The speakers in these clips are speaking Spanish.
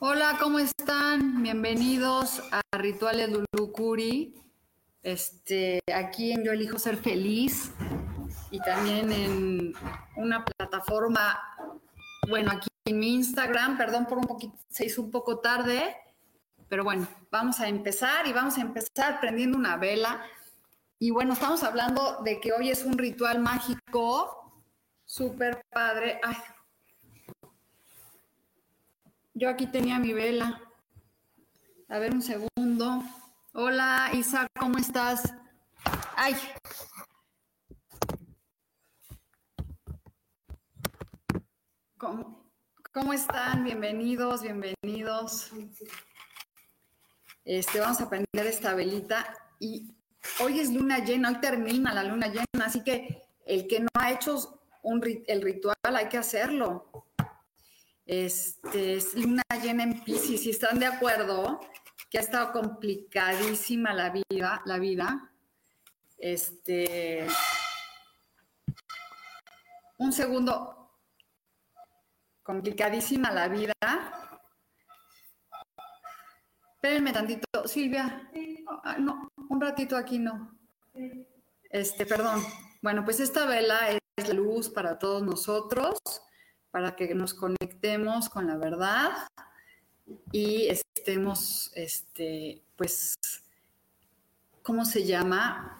Hola, ¿cómo están? Bienvenidos a Rituales Lulucuri. Este, aquí en Yo Elijo Ser Feliz y también en una plataforma, bueno, aquí en mi Instagram, perdón por un poquito, se hizo un poco tarde, pero bueno, vamos a empezar y vamos a empezar prendiendo una vela. Y bueno, estamos hablando de que hoy es un ritual mágico, súper padre. Ay, yo aquí tenía mi vela. A ver un segundo. Hola, Isa, ¿cómo estás? Ay. ¿Cómo, ¿Cómo están? Bienvenidos, bienvenidos. Este, vamos a prender esta velita y hoy es luna llena, hoy termina la luna llena, así que el que no ha hecho un, el ritual hay que hacerlo. Este, es luna llena en Pisces, si están de acuerdo, que ha estado complicadísima la vida, la vida. Este, un segundo, complicadísima la vida. Espérenme tantito, Silvia. Ah, no, un ratito aquí no. Este, perdón. Bueno, pues esta vela es la luz para todos nosotros para que nos conectemos con la verdad y estemos, este, pues, ¿cómo se llama?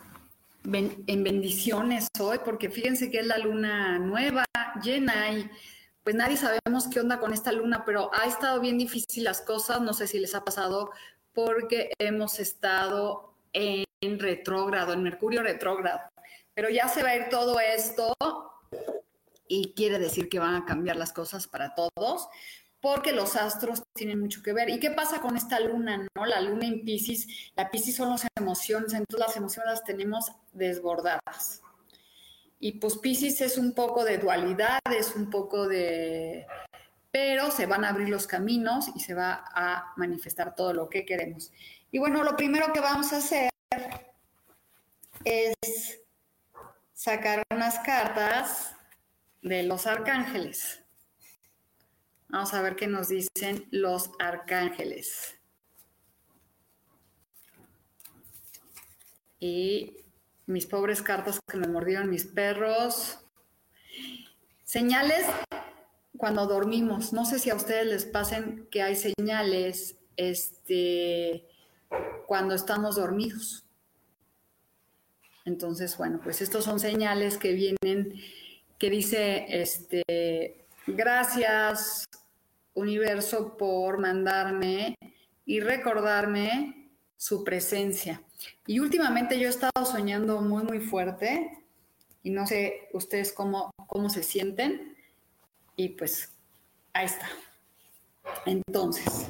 en bendiciones hoy, porque fíjense que es la luna nueva, llena, y pues nadie sabemos qué onda con esta luna, pero ha estado bien difícil las cosas, no sé si les ha pasado, porque hemos estado en retrógrado, en Mercurio retrógrado, pero ya se va a ir todo esto y quiere decir que van a cambiar las cosas para todos, porque los astros tienen mucho que ver. ¿Y qué pasa con esta luna, no? La luna en Pisces, la Pisces son las emociones, entonces las emociones las tenemos desbordadas. Y pues Pisces es un poco de dualidad, es un poco de... Pero se van a abrir los caminos y se va a manifestar todo lo que queremos. Y bueno, lo primero que vamos a hacer es sacar unas cartas de los arcángeles. Vamos a ver qué nos dicen los arcángeles. Y mis pobres cartas que me mordieron mis perros. Señales cuando dormimos. No sé si a ustedes les pasen que hay señales este, cuando estamos dormidos. Entonces, bueno, pues estos son señales que vienen que dice, este, gracias universo por mandarme y recordarme su presencia. Y últimamente yo he estado soñando muy, muy fuerte y no sé ustedes cómo, cómo se sienten. Y pues ahí está. Entonces,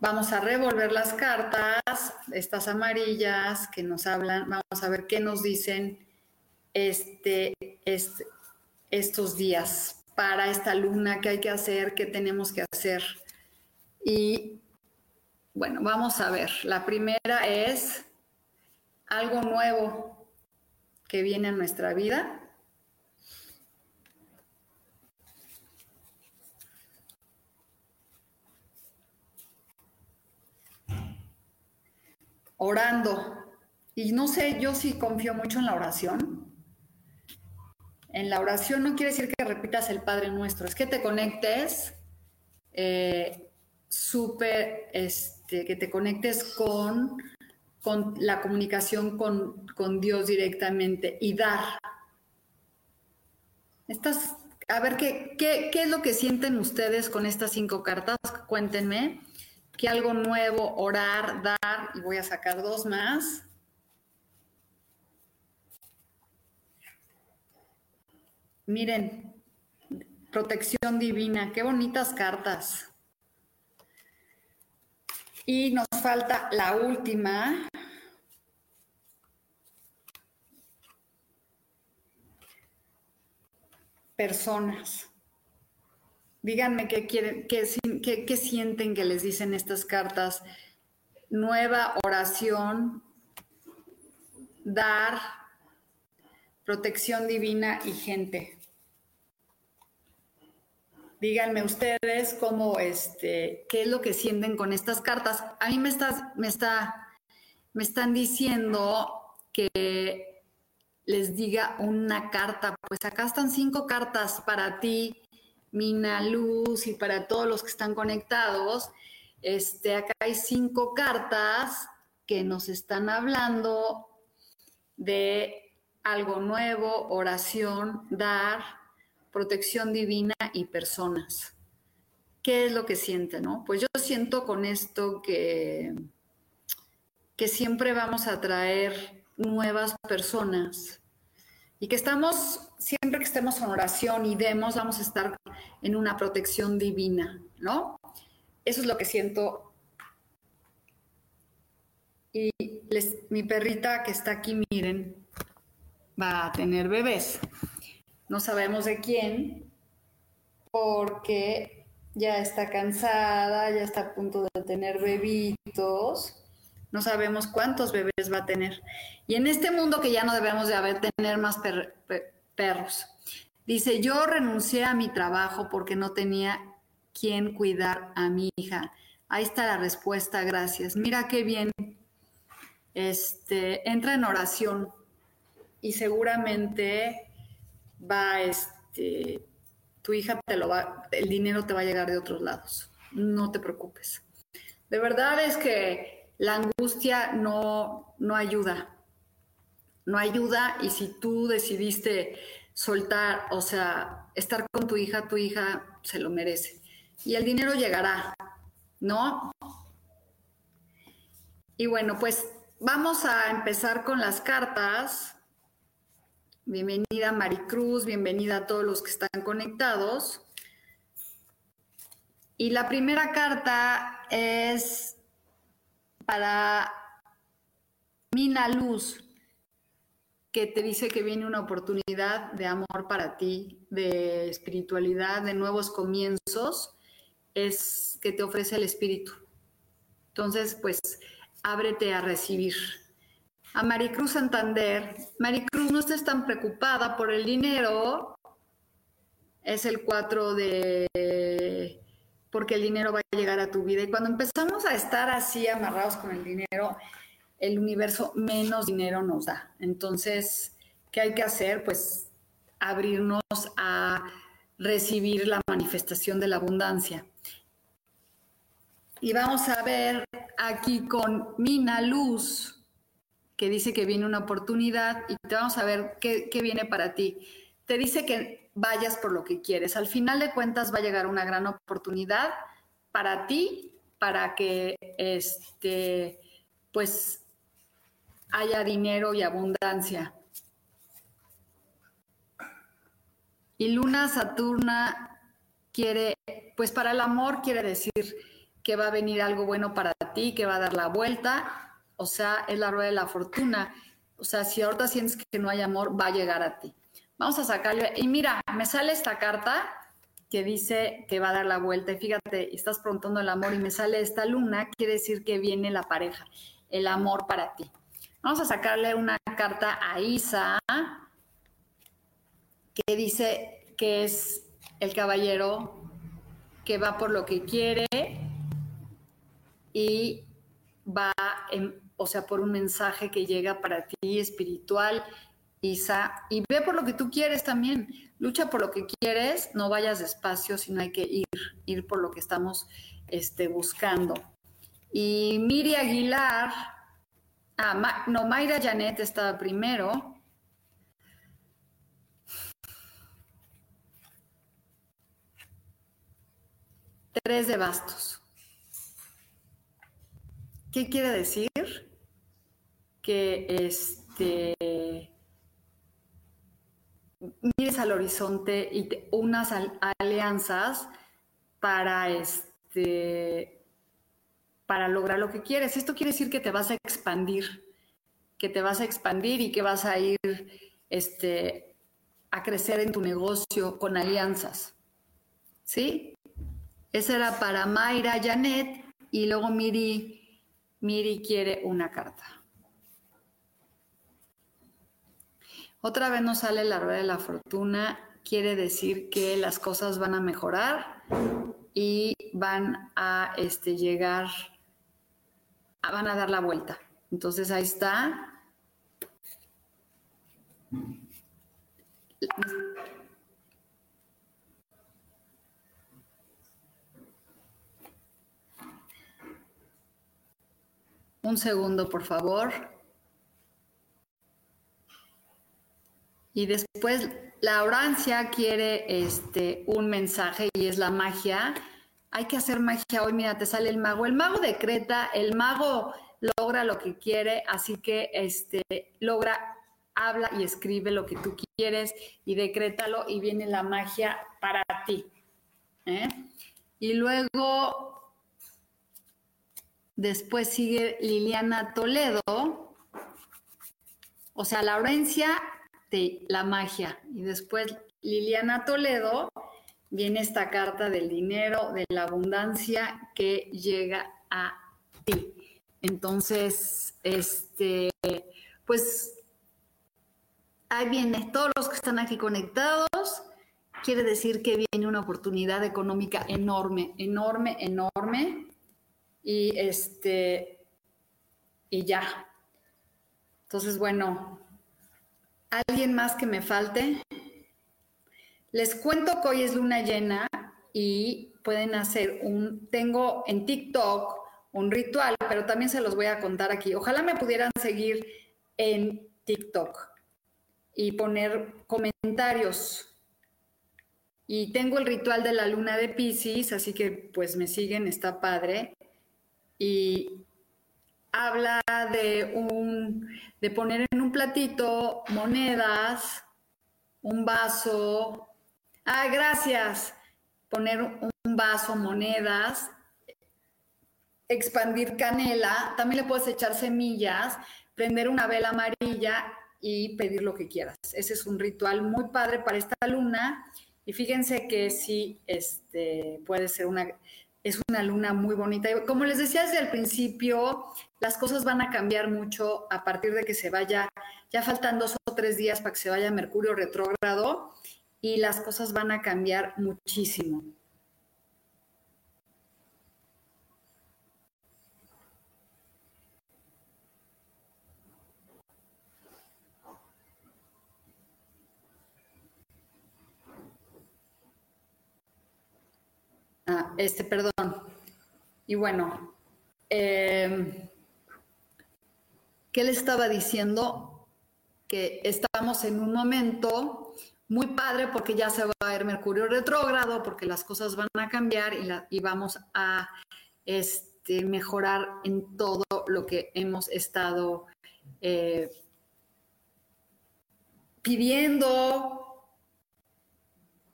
vamos a revolver las cartas, estas amarillas que nos hablan, vamos a ver qué nos dicen este, estos días para esta luna, qué hay que hacer, qué tenemos que hacer. Y bueno, vamos a ver. La primera es algo nuevo que viene a nuestra vida. Orando. Y no sé, yo sí confío mucho en la oración en la oración no quiere decir que repitas el Padre Nuestro, es que te conectes eh, súper, este, que te conectes con, con la comunicación con, con Dios directamente y dar. Estas, a ver, ¿qué, ¿qué, qué, es lo que sienten ustedes con estas cinco cartas? Cuéntenme. Que algo nuevo, orar, dar, y voy a sacar dos más. Miren, protección divina, qué bonitas cartas. Y nos falta la última. Personas. Díganme qué quieren, qué, qué, sienten que les dicen estas cartas. Nueva oración, dar, protección divina y gente. Díganme ustedes cómo, este, qué es lo que sienten con estas cartas. A mí me, estás, me, está, me están diciendo que les diga una carta. Pues acá están cinco cartas para ti, Mina Luz, y para todos los que están conectados. Este, acá hay cinco cartas que nos están hablando de algo nuevo, oración, dar, protección divina y personas. ¿Qué es lo que siente, no? Pues yo siento con esto que, que siempre vamos a traer nuevas personas y que estamos, siempre que estemos en oración y demos, vamos a estar en una protección divina, ¿no? Eso es lo que siento. Y mi perrita que está aquí, miren, va a tener bebés no sabemos de quién, porque ya está cansada, ya está a punto de tener bebitos, no sabemos cuántos bebés va a tener. Y en este mundo que ya no debemos de haber, tener más perros. Dice, yo renuncié a mi trabajo porque no tenía quien cuidar a mi hija. Ahí está la respuesta, gracias. Mira qué bien. Este, entra en oración y seguramente va, este, tu hija te lo va, el dinero te va a llegar de otros lados. No te preocupes. De verdad es que la angustia no, no ayuda. No ayuda y si tú decidiste soltar, o sea, estar con tu hija, tu hija se lo merece. Y el dinero llegará, ¿no? Y bueno, pues vamos a empezar con las cartas. Bienvenida Maricruz, bienvenida a todos los que están conectados. Y la primera carta es para Mina Luz, que te dice que viene una oportunidad de amor para ti, de espiritualidad, de nuevos comienzos, es que te ofrece el espíritu. Entonces, pues, ábrete a recibir a Maricruz Santander. Maricruz, no estés tan preocupada por el dinero. Es el 4 de... porque el dinero va a llegar a tu vida. Y cuando empezamos a estar así amarrados con el dinero, el universo menos dinero nos da. Entonces, ¿qué hay que hacer? Pues abrirnos a recibir la manifestación de la abundancia. Y vamos a ver aquí con Mina Luz que dice que viene una oportunidad y te vamos a ver qué, viene para ti. Te dice que vayas por lo que quieres. Al final de cuentas va a llegar una gran oportunidad para ti, para que este, pues haya dinero y abundancia. Y Luna Saturna quiere, pues para el amor quiere decir que va a venir algo bueno para ti, que va a dar la vuelta o sea, es la rueda de la fortuna. O sea, si ahorita sientes que no hay amor, va a llegar a ti. Vamos a sacarle. Y mira, me sale esta carta que dice que va a dar la vuelta. Y fíjate, estás preguntando el amor y me sale esta luna, quiere decir que viene la pareja, el amor para ti. Vamos a sacarle una carta a Isa que dice que es el caballero que va por lo que quiere y va en, o sea, por un mensaje que llega para ti espiritual Isa, y ve por lo que tú quieres también. Lucha por lo que quieres, no vayas despacio, sino hay que ir, ir por lo que estamos este, buscando. Y Miri Aguilar, ah, no, Mayra Janet estaba primero. Tres de bastos. ¿Qué quiere decir? Que este mires al horizonte y unas alianzas para este para lograr lo que quieres. Esto quiere decir que te vas a expandir, que te vas a expandir y que vas a ir este, a crecer en tu negocio con alianzas. ¿Sí? Esa era para Mayra Janet y luego Miri, Miri quiere una carta. Otra vez nos sale la rueda de la fortuna, quiere decir que las cosas van a mejorar y van a este, llegar, van a dar la vuelta. Entonces ahí está. Un segundo, por favor. Y después la orancia quiere este, un mensaje y es la magia. Hay que hacer magia hoy, mira, te sale el mago. El mago decreta, el mago logra lo que quiere, así que este, logra, habla y escribe lo que tú quieres y decrétalo y viene la magia para ti. ¿eh? Y luego, después sigue Liliana Toledo. O sea, la de la magia. Y después Liliana Toledo, viene esta carta del dinero, de la abundancia que llega a ti. Entonces, este, pues ahí viene, todos los que están aquí conectados, quiere decir que viene una oportunidad económica enorme, enorme, enorme. Y este, y ya. Entonces, bueno, ¿Alguien más que me falte? Les cuento que hoy es luna llena y pueden hacer un, tengo en TikTok un ritual, pero también se los voy a contar aquí. Ojalá me pudieran seguir en TikTok y poner comentarios. Y tengo el ritual de la luna de Pisces, así que pues me siguen, está padre. Y habla de, un, de poner en un platito monedas, un vaso. Ah, gracias. Poner un vaso, monedas, expandir canela. También le puedes echar semillas, prender una vela amarilla y pedir lo que quieras. Ese es un ritual muy padre para esta luna. Y fíjense que sí, este, puede ser una, es una luna muy bonita. Como les decía desde el principio, las cosas van a cambiar mucho a partir de que se vaya, ya faltan dos o tres días para que se vaya Mercurio retrógrado y las cosas van a cambiar muchísimo. Ah, este, perdón. Y bueno, eh, ¿Qué le estaba diciendo? Que estamos en un momento muy padre porque ya se va a ver Mercurio retrógrado, porque las cosas van a cambiar y, vamos a este, mejorar en todo lo que hemos estado eh, pidiendo.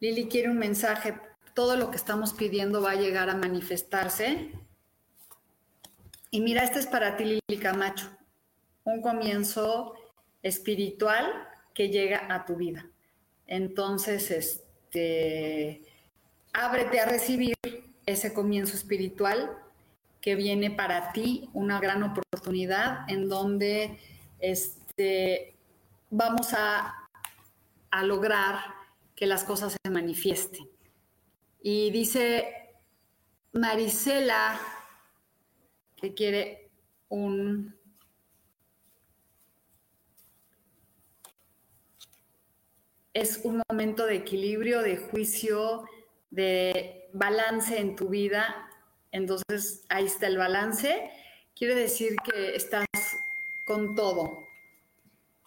Lili quiere un mensaje. Todo lo que estamos pidiendo va a llegar a manifestarse. Y mira, este es para ti, Lili Camacho un comienzo espiritual que llega a tu vida. Entonces, este, ábrete a recibir ese comienzo espiritual que viene para ti, una gran oportunidad en donde este, vamos a, a lograr que las cosas se manifiesten. Y dice Marisela que quiere un es un momento de equilibrio, de juicio, de balance en tu vida. Entonces, ahí está el balance. Quiere decir que estás con todo,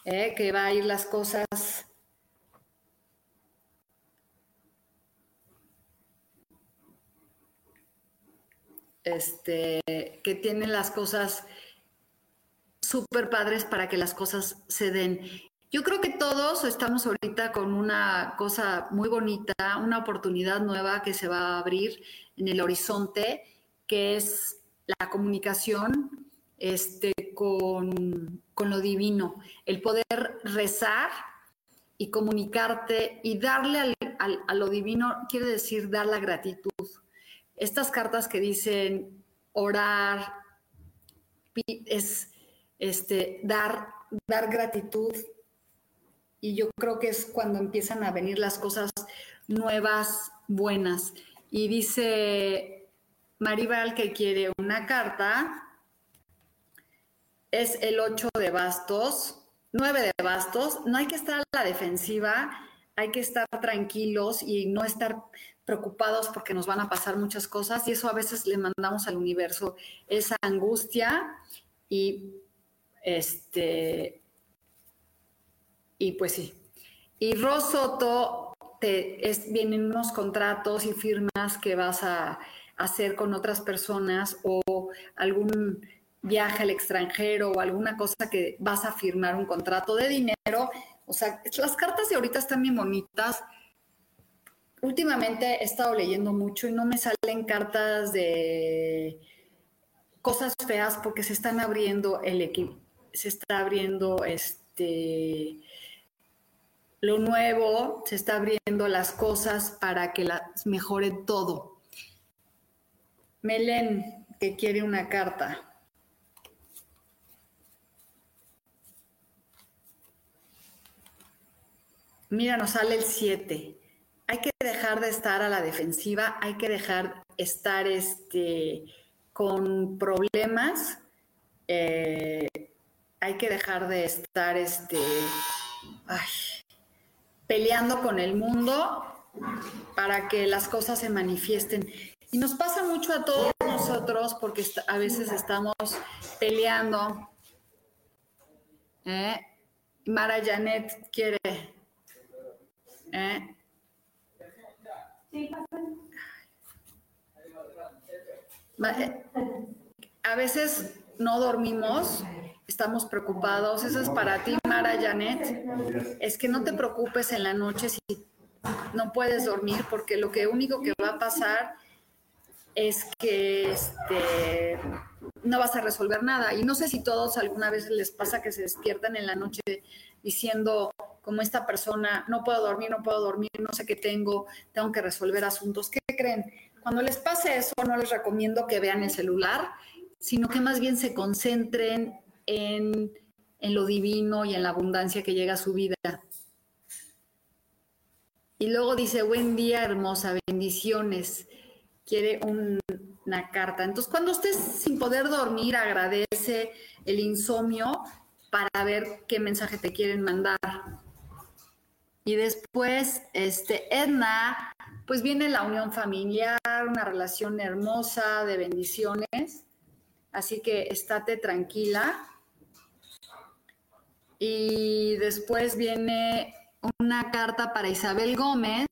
¿eh? que va a ir las cosas este, que tienen las cosas súper padres para que las cosas se den. Yo creo que todos estamos ahorita con una cosa muy bonita, una oportunidad nueva que se va a abrir en el horizonte, que es la comunicación este, con, lo divino, el poder rezar y comunicarte y darle a lo divino, quiere decir dar la gratitud. Estas cartas que dicen orar, es este, dar, dar gratitud, y yo creo que es cuando empiezan a venir las cosas nuevas, buenas. Y dice Maribal que quiere una carta, es el 8 de bastos, 9 de bastos, no hay que estar a la defensiva, hay que estar tranquilos y no estar preocupados porque nos van a pasar muchas cosas y eso a veces le mandamos al universo esa angustia y este y pues sí. Y Rosoto, te, es, vienen unos contratos y firmas que vas a hacer con otras personas o algún viaje al extranjero o alguna cosa que vas a firmar un contrato de dinero. O sea, las cartas de ahorita están bien bonitas. Últimamente he estado leyendo mucho y no me salen cartas de cosas feas porque se están abriendo el equipo, se está abriendo este lo nuevo, se está abriendo las cosas para que las mejore todo. Melen, que quiere una carta. Mira, nos sale el 7. Hay que dejar de estar a la defensiva, hay que dejar estar este, con problemas, eh, hay que dejar de estar este, peleando con el mundo para que las cosas se manifiesten. Y nos pasa mucho a todos nosotros porque a veces estamos peleando. ¿Eh? Mara Janet quiere. ¿Eh? ¿Eh? A veces no dormimos estamos preocupados. Eso es para ti, Mara Janet. Es que no te preocupes en la noche si no puedes dormir, porque lo que único que va a pasar es que este, no vas a resolver nada. Y no sé si todos alguna vez les pasa que se despiertan en la noche diciendo, como esta persona, no puedo dormir, no puedo dormir, no sé qué tengo, tengo que resolver asuntos. ¿Qué creen? Cuando les pase eso, no les recomiendo que vean el celular, sino que más bien se concentren en, lo divino y en la abundancia que llega a su vida. Y luego dice, buen día, hermosa, bendiciones. Quiere una carta. Entonces, cuando estés sin poder dormir, agradece el insomnio para ver qué mensaje te quieren mandar. Y después, este, Edna, pues viene la unión familiar, una relación hermosa de bendiciones. Así que estate tranquila. Y después viene una carta para Isabel Gómez.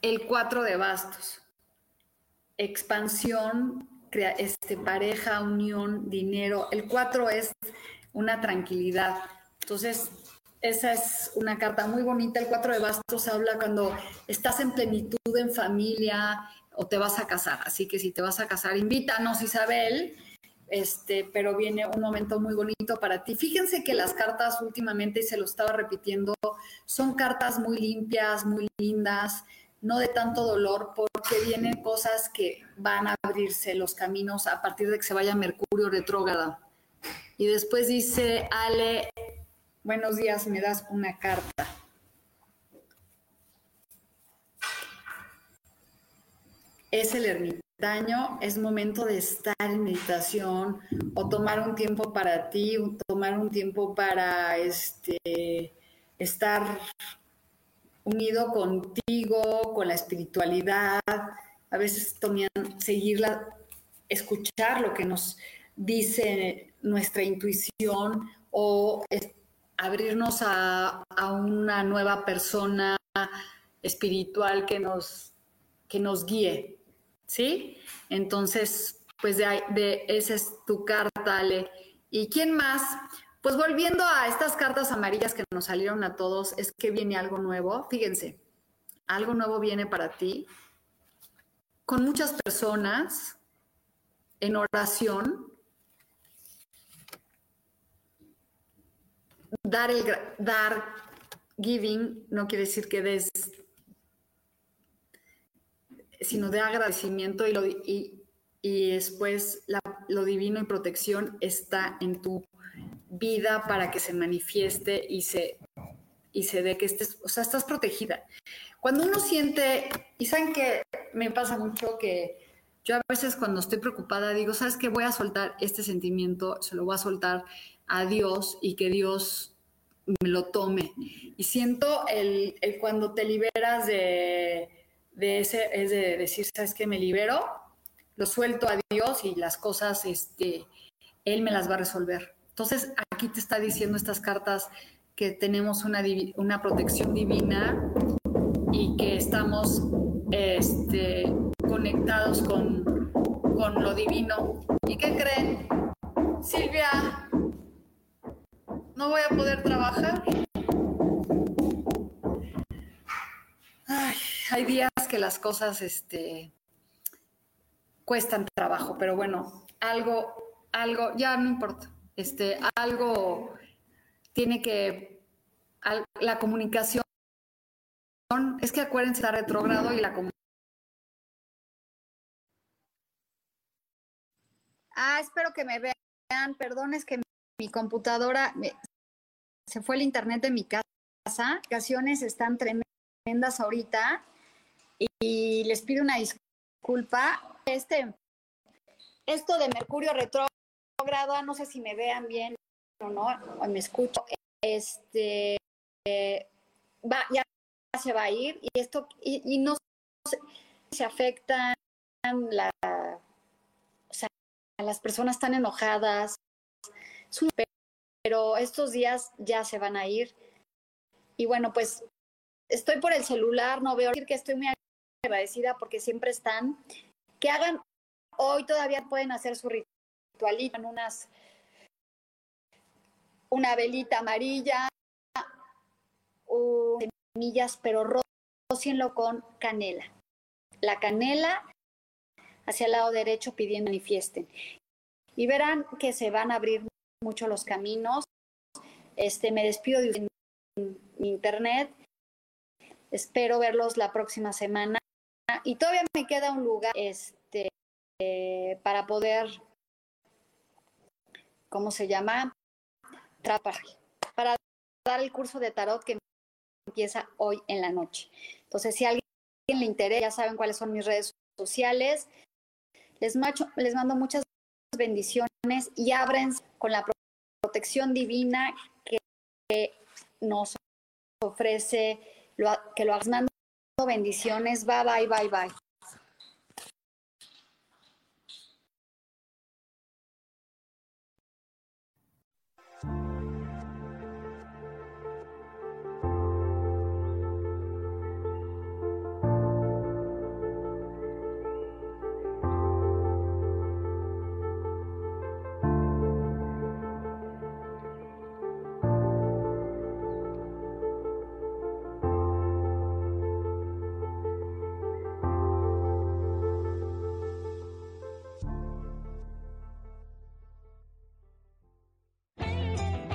El cuatro de bastos. Expansión, este, pareja, unión, dinero. El cuatro es una tranquilidad. Entonces, esa es una carta muy bonita. El cuatro de bastos habla cuando estás en plenitud, en familia, o te vas a casar. Así que si te vas a casar, invítanos, Isabel. Este, pero viene un momento muy bonito para ti. Fíjense que las cartas últimamente, y se lo estaba repitiendo, son cartas muy limpias, muy lindas, no de tanto dolor, porque vienen cosas que van a abrirse los caminos a partir de que se vaya Mercurio retrógrada. Y después dice, Ale, buenos días, me das una carta. es el ermitaño. es momento de estar en meditación o tomar un tiempo para ti, tomar un tiempo para este, estar unido contigo, con la espiritualidad, a veces también seguirla, escuchar lo que nos dice nuestra intuición o abrirnos a, una nueva persona espiritual que nos, que nos guíe, ¿sí? Entonces, pues de, de esa es tu carta, Ale. ¿Y quién más? Pues volviendo a estas cartas amarillas que nos salieron a todos, es que viene algo nuevo. Fíjense, algo nuevo viene para ti. Con muchas personas en oración. Dar el dar giving no quiere decir que des, sino de agradecimiento y, después lo divino y protección está en tu vida para que se manifieste y se, y se dé que estés, o sea, estás protegida. Cuando uno siente, y saben que me pasa mucho que yo a veces cuando estoy preocupada digo, ¿sabes qué? Voy a soltar este sentimiento, se lo voy a soltar a Dios y que Dios me lo tome. Y siento el, cuando te liberas de, de, ese, es de decir, ¿sabes qué? Me libero, lo suelto a Dios y las cosas, este, Él me las va a resolver. Entonces, aquí te está diciendo estas cartas que tenemos una, una protección divina y que estamos este, conectados con, con lo divino. ¿Y qué creen? Silvia, no voy a poder trabajar. Ay, hay días que las cosas este, cuestan trabajo, pero bueno, algo, algo, ya no importa este, algo tiene que, la comunicación, es que acuérdense, está retrógrado y la comunicación. Ah, espero que me vean, perdón, es que mi computadora, se fue el internet de mi casa, ocasiones están tremendas ahorita y les pido una disculpa. Este, esto de Mercurio retrógrado grado, no sé si me vean bien o no, o me escucho, este, va, ya se va a ir y esto, y, no se, afectan, la, o sea, las personas están enojadas, pero estos días ya se van a ir. Y bueno, pues estoy por el celular, no veo decir que estoy muy agradecida porque siempre están. Que hagan, hoy todavía pueden hacer su ritual en unas, una velita amarilla, o semillas, pero rocienlo con canela. La canela hacia el lado derecho pidiendo manifiesten. Y verán que se van a abrir mucho los caminos. Este, me despido de mi internet. Espero verlos la próxima semana. Y todavía me queda un lugar este, para poder ¿cómo se llama? para dar el curso de tarot que empieza hoy en la noche. Entonces, si a alguien le interesa, ya saben cuáles son mis redes sociales. Les, les mando muchas bendiciones y abren con la protección divina que nos ofrece, que lo hagas. Mando bendiciones. Bye, bye, bye, bye.